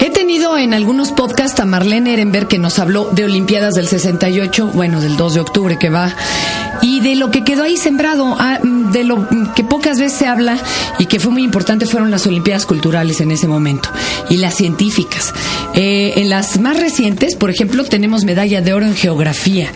He tenido en algunos podcasts a Marlene Ehrenberg que nos habló de Olimpiadas del 68, bueno, del 2 de octubre que va, y de lo que quedó ahí sembrado, ah, de lo que pocas veces se habla y que fue muy importante fueron las Olimpiadas culturales en ese momento y las científicas. Eh, en las más recientes, por ejemplo, tenemos medalla de oro en geografía,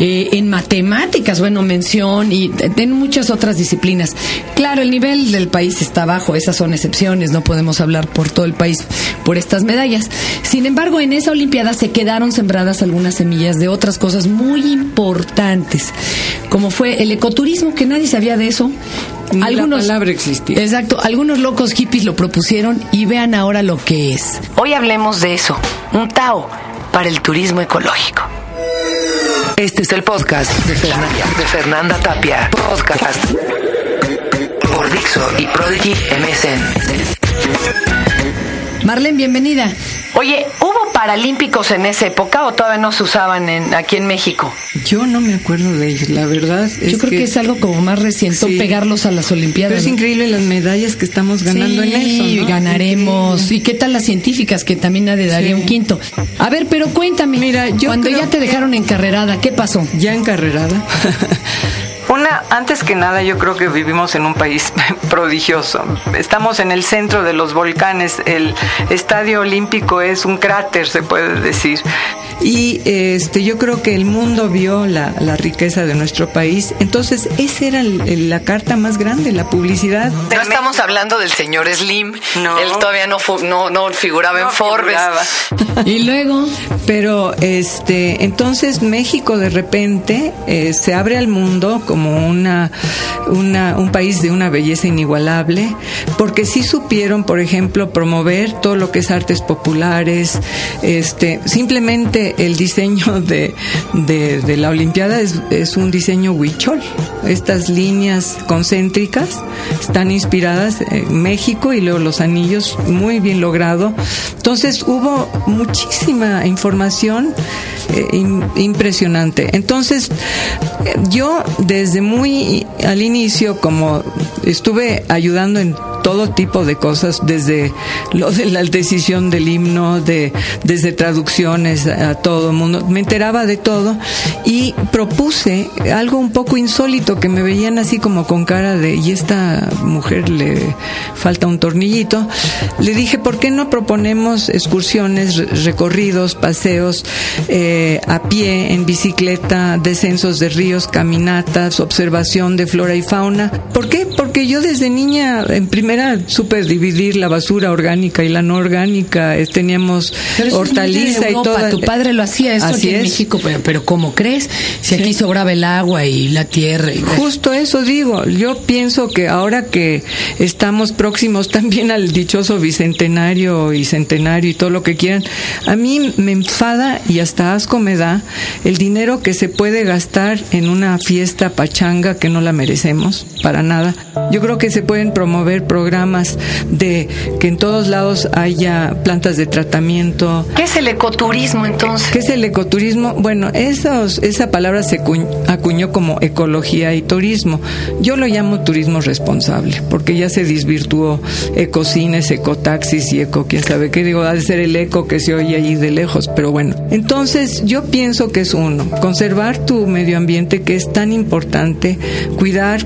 eh, en matemáticas, bueno, mención y en muchas otras disciplinas. Claro, el nivel del país está bajo, esas son excepciones, no podemos hablar por todo el país por estas medallas. Sin embargo, en esa Olimpiada se quedaron sembradas algunas semillas de otras cosas muy importantes, como fue el ecoturismo, que nadie sabía de eso. algunos, la palabra existía. Exacto, algunos locos hippies lo propusieron y vean ahora lo que es. Hoy hablemos de eso, un Tao para el turismo ecológico. Este es el podcast de Fernanda, de Fernanda Tapia. Podcast por Dixo y Prodigy MSN. Marlene, bienvenida. Oye, ¿hubo paralímpicos en esa época o todavía no se usaban en, aquí en México? Yo no me acuerdo de ellos, la verdad. Yo creo que, es algo como más reciente, pegarlos a las Olimpiadas. Pero es increíble las medallas que estamos ganando en eso. Sí, ganaremos. ¿Y qué tal las científicas? Que también nadie daría un quinto. A ver, pero cuéntame. Mira, yo cuando ya te dejaron encarrerada, ¿qué pasó? Ya encarrerada. Antes que nada, yo creo que vivimos en un país prodigioso. Estamos en el centro de los volcanes. El Estadio Olímpico es un cráter, se puede decir. Y este, yo creo que el mundo vio la, riqueza de nuestro país. Entonces, esa era la carta más grande, la publicidad. No estamos hablando del señor Slim. No. Él todavía no, no, figuraba en Forbes. y luego, pero este, entonces México de repente eh, se abre al mundo como como una, un país de una belleza inigualable, porque sí supieron, por ejemplo, promover todo lo que es artes populares, este, simplemente el diseño de, de, la Olimpiada es, es, un diseño huichol. Estas líneas concéntricas están inspiradas en México y luego los anillos, muy bien logrado. Entonces hubo muchísima información eh, impresionante. Entonces, yo desde muy al inicio, como estuve ayudando en todo tipo de cosas, desde lo de la decisión del himno, de, desde traducciones a todo mundo. Me enteraba de todo y propuse algo un poco insólito que me veían así como con cara de, y esta mujer le falta un tornillito. Le dije, ¿por qué no proponemos excursiones, recorridos, paseos eh, a pie, en bicicleta, descensos de ríos, caminatas, observación de flora y fauna? ¿Por qué? Porque yo desde niña, en primer era súper dividir la basura orgánica y la no orgánica. Teníamos hortaliza y todo. Tu padre lo hacía eso aquí en México, pero, pero ¿cómo crees? Si aquí sobraba el agua y la tierra. Y... Justo eso digo. Yo pienso que ahora que estamos próximos también al dichoso bicentenario y centenario y todo lo que quieran, a mí me enfada y hasta asco me da el dinero que se puede gastar en una fiesta pachanga que no la merecemos para nada. Yo creo que se pueden promover programas de que en todos lados haya plantas de tratamiento. ¿Qué es el ecoturismo entonces? ¿Qué es el ecoturismo? Bueno, esos, esa palabra se acuñó como ecología y turismo. Yo lo llamo turismo responsable, porque ya se desvirtuó ecocines, ecotaxis y eco, quién sabe qué digo, ha de ser el eco que se oye allí de lejos, pero bueno. Entonces, yo pienso que es uno, conservar tu medio ambiente que es tan importante, cuidar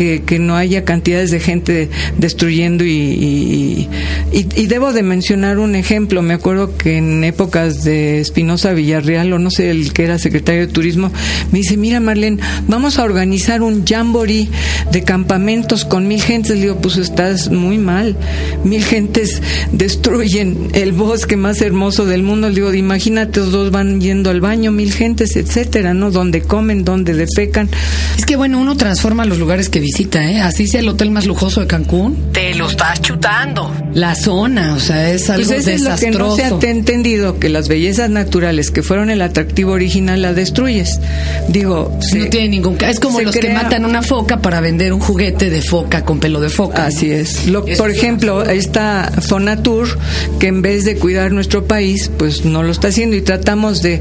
que, que no haya cantidades de gente destruyendo construyendo y, y, debo de mencionar un ejemplo. Me acuerdo que en épocas de Espinosa Villarreal, o no sé, el que era secretario de Turismo, me dice, mira Marlene, vamos a organizar un jamboree de campamentos con mil gentes. Le digo, pues estás muy mal. Mil gentes destruyen el bosque más hermoso del mundo. Le digo, imagínate, los dos van yendo al baño, mil gentes, etcétera, ¿no? Donde comen, donde defecan. Es que bueno, uno transforma los lugares que visita, ¿eh? Así sea el hotel más lujoso de Cancún te lo estás chutando. La zona, o sea, es algo pues Es lo que no se ha entendido, que las bellezas naturales que fueron el atractivo original la destruyes. Digo, no tiene ningún Es como los que matan una foca para vender un juguete de foca con pelo de foca. Así es. por ejemplo, esta Fonatur, que en vez de cuidar nuestro país, pues no lo está haciendo y tratamos de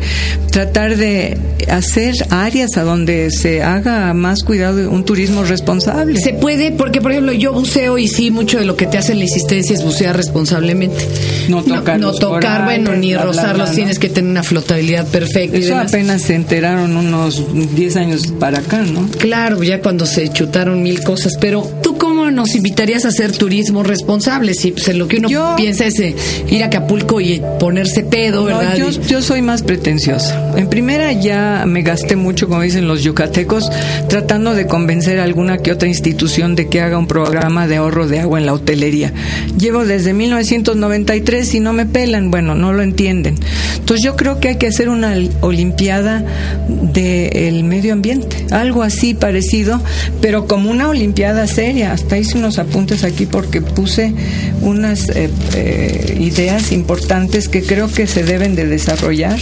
tratar de hacer áreas a donde se haga más cuidado, un turismo responsable responsable. Se puede, porque por ejemplo yo buceo y sí, mucho de lo que te hace la insistencia es bucear responsablemente. No tocar No, los tocar, corales, bueno, ni bla, rozarlos, bla, tienes ¿no? que tener una flotabilidad perfecta. y Eso demás. apenas se enteraron unos 10 años para acá, ¿no? Claro, ya cuando se chutaron mil cosas, pero ¿tú cómo nos invitarías a hacer turismo responsable? Si pues, en lo que uno Yo- piensa es eh, ir a Acapulco y ponerse pedo, No, ¿verdad? yo, yo soy más pretenciosa. En primera ya me gasté mucho, como dicen los yucatecos, tratando de convencer a alguna que otra institución de que haga un programa de ahorro de agua en la hotelería. Llevo desde 1993 y no me pelan, bueno, no lo entienden. Entonces yo creo que hay que hacer una olimpiada del medio ambiente, algo así parecido, pero como una olimpiada seria. Hasta hice unos apuntes aquí porque puse unas eh, eh, ideas importantes que creo que se deben de desarrollar.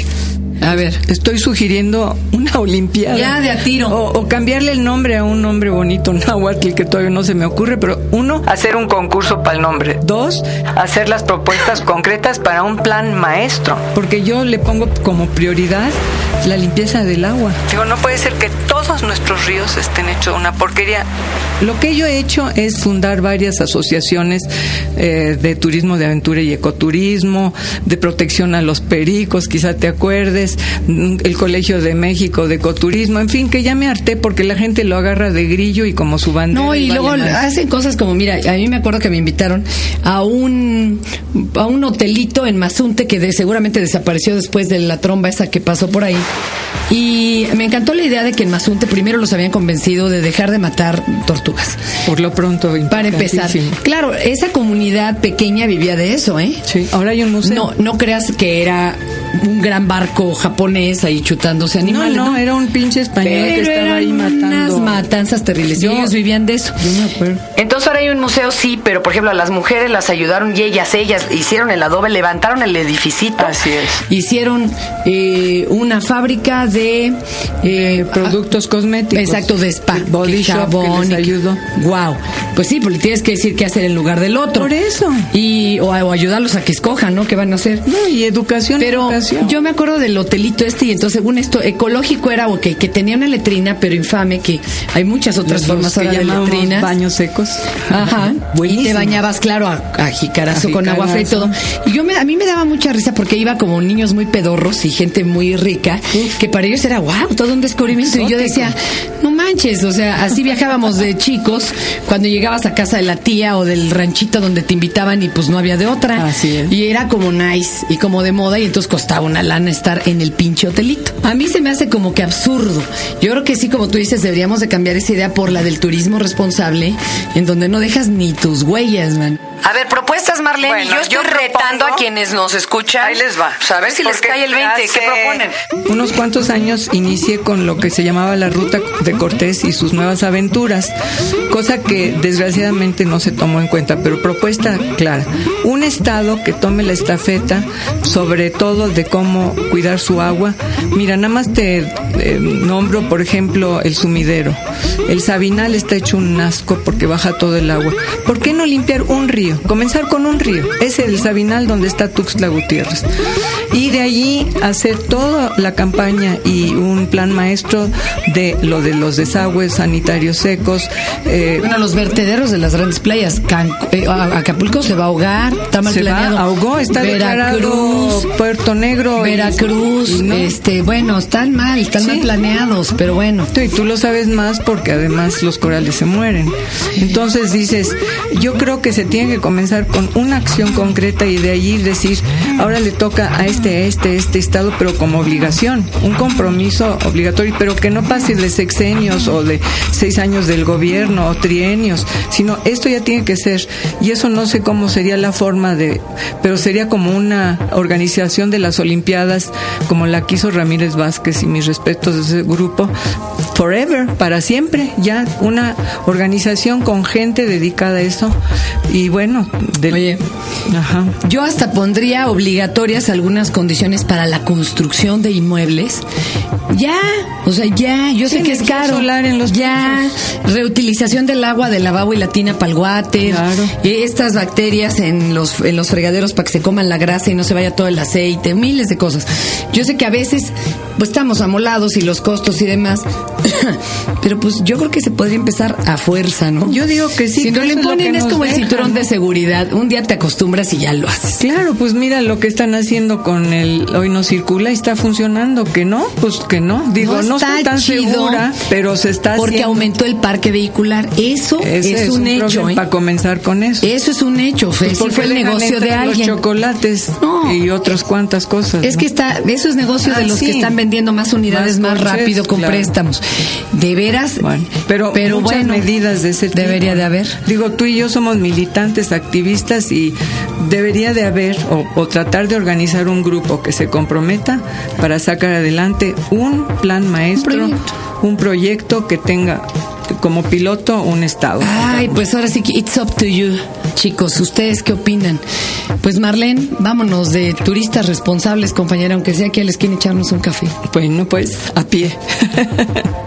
A ver. Estoy sugiriendo una olimpiada. Ya, de a tiro. O, o cambiarle el nombre a un nombre bonito, náhuatl, que todavía no se me ocurre, pero uno, hacer un concurso para el nombre. Dos, hacer las propuestas concretas para un plan maestro. Porque yo le pongo como prioridad la limpieza del agua. Digo, no puede ser que todos nuestros ríos estén hechos una porquería. Lo que yo he hecho es fundar varias asociaciones eh, de turismo de aventura y ecoturismo, de protección a los pericos, quizá te acuerdes, mm, el Colegio de México de ecoturismo, en fin, que ya me harté porque la gente lo agarra de grillo y como su bandera. No, y luego más. hacen cosas como, mira, a mí me acuerdo que me invitaron a un a un hotelito en Mazunte que de- seguramente desapareció después de la tromba esa que pasó por ahí. Y me encantó la idea de que en Mazunte primero los habían convencido de dejar de matar tortugas. Por lo pronto, Para empezar, claro, esa comunidad pequeña vivía de eso, ¿eh? Sí, ahora hay un museo. No, no creas que era un gran barco japonés ahí chutándose no, animales. no, era un pinche español que estaba eran ahí matando. unas matanzas terribles. Yo- y ellos vivían de eso. Yo me acuerdo. Entonces ahora hay un museo, sí, pero por ejemplo a las mujeres las ayudaron y ellas, ellas hicieron el adobe, levantaron el edificito. Así es. Hicieron eh, una fábrica de eh, Productos cosméticos. Exacto, de spa. Body que Shop que jabón ayudó. Wow. Pues sí, porque tienes que decir qué hacer en lugar del otro. Por eso. Y, o, o ayudarlos a que escojan, ¿no? ¿Qué van a hacer? No, y educación. Pero educación. Yo me acuerdo del hotelito este y entonces según esto ecológico era ok, que tenía una letrina pero infame que hay muchas otras Los formas que de letrinas. baños secos. Ajá. Y te bañabas, claro, a, a jicarazo A con agua fría y todo. Y yo me, a mí me daba mucha risa porque iba como niños muy pedorros y gente muy rica, que para ellos era wow, todo un descubrimiento. Y yo decía, manches, o sea, así viajábamos de chicos cuando llegabas a casa de la tía o del ranchito donde te invitaban y pues no había de otra. Así es. Y era como nice y como de moda y entonces costaba una lana estar en el pinche hotelito. A mí se me hace como que absurdo. Yo creo que sí, como tú dices, deberíamos de cambiar esa idea por la del turismo responsable, en donde no dejas ni tus huellas, man. A propuestas, Marlene. Bueno, y yo estoy yo retando propongo- a quienes nos escuchan. Ahí les va. Pues a ver si les cae el 20. ¿Qué proponen? Unos cuantos años inicié con lo que se llamaba la ruta de Cortés y sus nuevas aventuras, cosa que desgraciadamente no se tomó en cuenta, pero propuesta clara. Un estado que tome la estafeta sobre todo de cómo cuidar su agua. Mira, nada más te eh, nombro, por ejemplo, el sumidero. El Sabinal está hecho un asco porque baja todo el agua. ¿Por qué no limpiar un río? Comenzar con un río. Es el Sabinal donde está Tuxtla Gutiérrez. Y de allí hacer toda la campaña y un plan maestro de lo de los desagües sanitarios secos. eh, Bueno, los vertederos de las grandes playas. Can- eh, Acapulco se va a ahogar, está mal se va, planeado. ahogó, está declarado Veracruz, Puerto Negro. Veracruz, y no. este, bueno, están mal, están Sí. mal planeados, pero bueno. Y tú lo sabes más porque además los corales se mueren. Entonces dices, yo creo que se tiene que comenzar con una acción concreta y de allí decir, ahora le toca a este, a este, a este estado, pero como obligación, un compromiso obligatorio, pero que no pase de sexenios o de seis años del gobierno o trienios, sino esto ya tiene que ser, y eso no sé cómo sería la forma de, pero sería como una organización de las Olimpiadas, como la que hizo Ramírez Vázquez y mis respetos de ese grupo, forever, para siempre, ya una organización con gente dedicada a eso, y bueno, del- Oye. Ajá. Yo hasta pondría obligatorias algunas condiciones para la construcción de inmuebles. Ya, o sea, ya, yo sé que es caro. solar en los ya, reutilización del agua del lavabo y la tina para el water. Claro. Estas bacterias en los, en los fregaderos para que se coman la grasa y no se vaya todo el aceite, miles de cosas. Yo sé que a veces pues estamos amolados y los costos y demás, Pero pues yo creo que se podría empezar a fuerza, ¿no? Yo digo que sí. Si no que le es lo ponen que es nos como el deja, cinturón ¿no? de seguridad. Un día te acostumbras y ya lo haces. Claro, pues mira lo que están haciendo con el hoy no circula y está funcionando, que no, pues que no. Digo, no, está estoy tan chido segura, pero se está Porque haciendo. aumentó el parque vehicular. Eso Ese es, un, hecho, problema ¿eh? Para comenzar con eso. Eso es un hecho, Fe. Pues, Sí ¿por fue el negocio de alguien. Los chocolates No. y otras cuantas cosas. Es ¿no? que está, eso es negocio de Ah, los que sí. están vendiendo más unidades Más más, rápido con claro. préstamos. De veras, Bueno, pero, muchas bueno, medidas de ese tipo. debería de haber. Digo, tú y yo somos militantes, activistas y debería de haber o, o tratar de organizar un grupo que se comprometa para sacar adelante un plan maestro, proyecto. un proyecto que tenga como piloto un estado. Ay, pues ahora sí que it's up to you, chicos. ¿Ustedes qué opinan? Pues Marlene, vámonos de turistas responsables, compañera, aunque sea que a la esquina echarnos un café. Bueno, pues a pie.